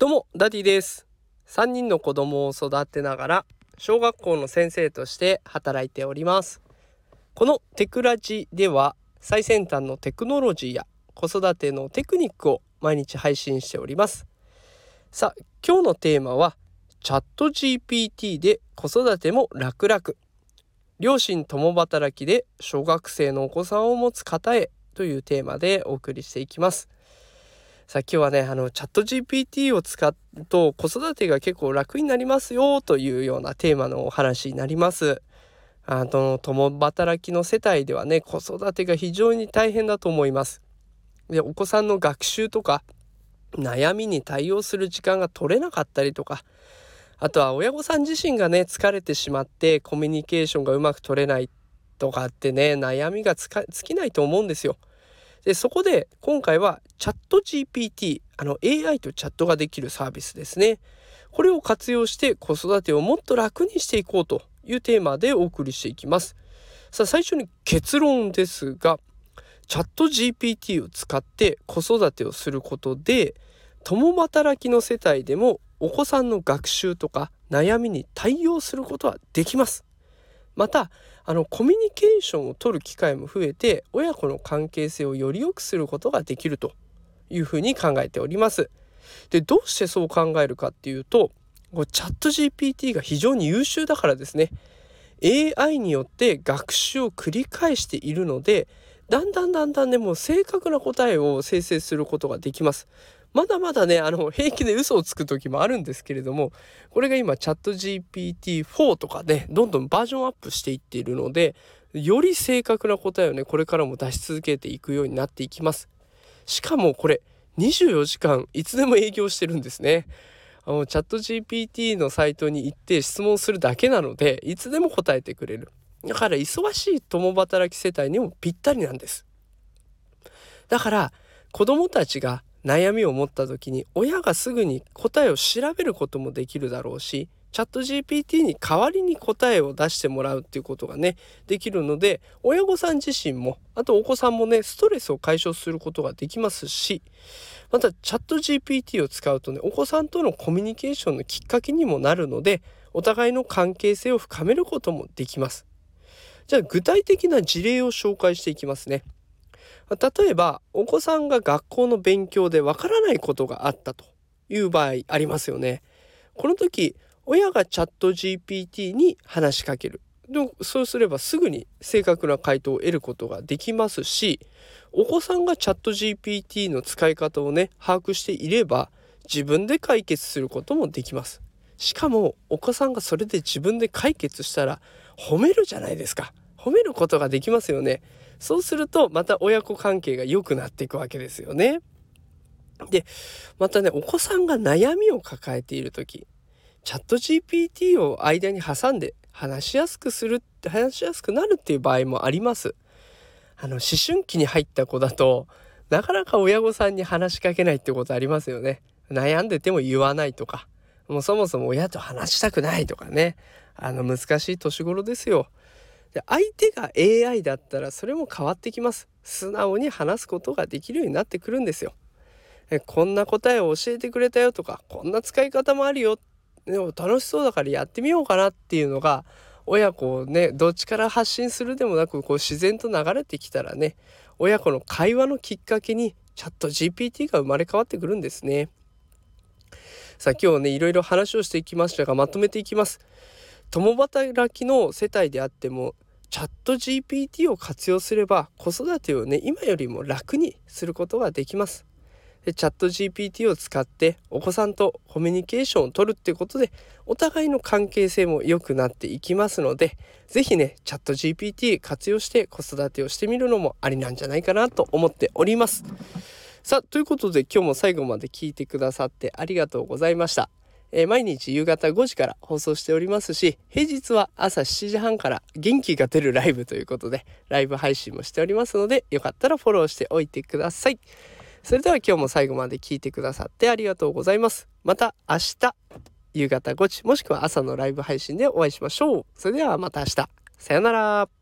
どうも、ダディです。3人の子供を育てながら、小学校の先生として働いております。このテクラジでは、最先端のテクノロジーや子育てのテクニックを毎日配信しております。さあ、今日のテーマは、チャット GPT で子育ても楽々。両親共働きで小学生のお子さんを持つ方へというテーマでお送りしていきます。さあ今日はねあのチャット GPT を使うと子育てが結構楽になりますよというようなテーマのお話になります。あの共働きの世帯ではね子育てが非常に大変だと思います。でお子さんの学習とか悩みに対応する時間が取れなかったりとかあとは親御さん自身がね疲れてしまってコミュニケーションがうまく取れないとかってね悩みが尽きないと思うんですよ。でそこで今回はチャット GPT あの AI とチャットができるサービスですね。これを活用して子育てをもっと楽にしていこうというテーマでお送りしていきます。さあ最初に結論ですがチャット GPT を使って子育てをすることで共働きの世帯でもお子さんの学習とか悩みに対応することはできます。またあのコミュニケーションを取る機会も増えて親子の関係性をより良くすることができるというふうに考えております。でどうしてそう考えるかっていうとチャット GPT が非常に優秀だからですね AI によって学習を繰り返しているのでだんだんだんだんねもう正確な答えを生成することができます。まだまだねあの平気で嘘をつく時もあるんですけれどもこれが今チャット GPT4 とかねどんどんバージョンアップしていっているのでより正確な答えをねこれからも出し続けていくようになっていきます。しかもこれ24時間いつでも営業してるんですね。あのチャット GPT のサイトに行って質問するだけなのでいつでも答えてくれる。だから忙しい共働き世帯にもぴったりなんです。だから子供たちが悩みを持った時に親がすぐに答えを調べることもできるだろうしチャット GPT に代わりに答えを出してもらうっていうことがねできるので親御さん自身もあとお子さんもねストレスを解消することができますしまたチャット GPT を使うとねお子さんとのコミュニケーションのきっかけにもなるのでお互いの関係性を深めることもできます。じゃあ具体的な事例を紹介していきますね。例えばお子さんが学校の勉強でわからないことがあったという場合ありますよね。この時親がチャット GPT に話しかける。でそうすればすぐに正確な回答を得ることができますしお子さんがチャット GPT の使い方をね把握していれば自分で解決することもできます。しかもお子さんがそれで自分で解決したら褒めるじゃないですか。褒めることができますよね。そうするとまた親子関係が良くなっていくわけですよね。でまたねお子さんが悩みを抱えている時チャット GPT を間に挟んで話しやすくする話しやすくなるっていう場合もあります。あの思春期に入った子だとなかなか親御さんに話しかけないってことありますよね。悩んでても言わないとかもうそもそも親と話したくないとかねあの難しい年頃ですよ。で相手が AI だったらそれも変わってきます素直に話すことができるようになってくるんですよえこんな答えを教えてくれたよとかこんな使い方もあるよでも楽しそうだからやってみようかなっていうのが親子をねどっちから発信するでもなくこう自然と流れてきたらね親子の会話のきっかけにチャット GPT が生まれ変わってくるんですね。さあ今日ねいろいろ話をしていきましたがまとめていきます。共働きの世帯であってもチャット GPT を活用すれば子育てをね今よりも楽にすることができます。でチャット GPT を使ってお子さんとコミュニケーションを取るってことでお互いの関係性も良くなっていきますので是非ねチャット GPT 活用して子育てをしてみるのもありなんじゃないかなと思っております。さあということで今日も最後まで聞いてくださってありがとうございました。えー、毎日夕方5時から放送しておりますし平日は朝7時半から元気が出るライブということでライブ配信もしておりますのでよかったらフォローしておいてください。それでは今日も最後まで聞いてくださってありがとうございます。また明日夕方5時もしくは朝のライブ配信でお会いしましょう。それではまた明日。さよなら。